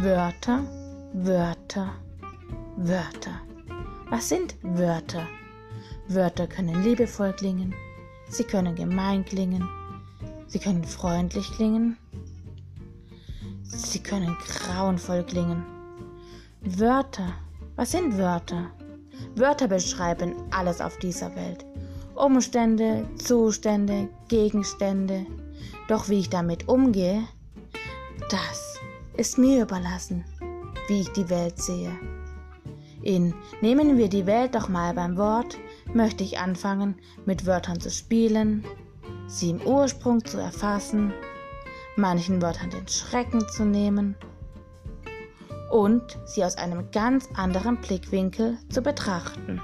Wörter, Wörter, Wörter. Was sind Wörter? Wörter können liebevoll klingen, sie können gemein klingen, sie können freundlich klingen, sie können grauenvoll klingen. Wörter, was sind Wörter? Wörter beschreiben alles auf dieser Welt. Umstände, Zustände, Gegenstände. Doch wie ich damit umgehe, das ist mir überlassen, wie ich die Welt sehe. In Nehmen wir die Welt doch mal beim Wort möchte ich anfangen, mit Wörtern zu spielen, sie im Ursprung zu erfassen, manchen Wörtern den Schrecken zu nehmen und sie aus einem ganz anderen Blickwinkel zu betrachten.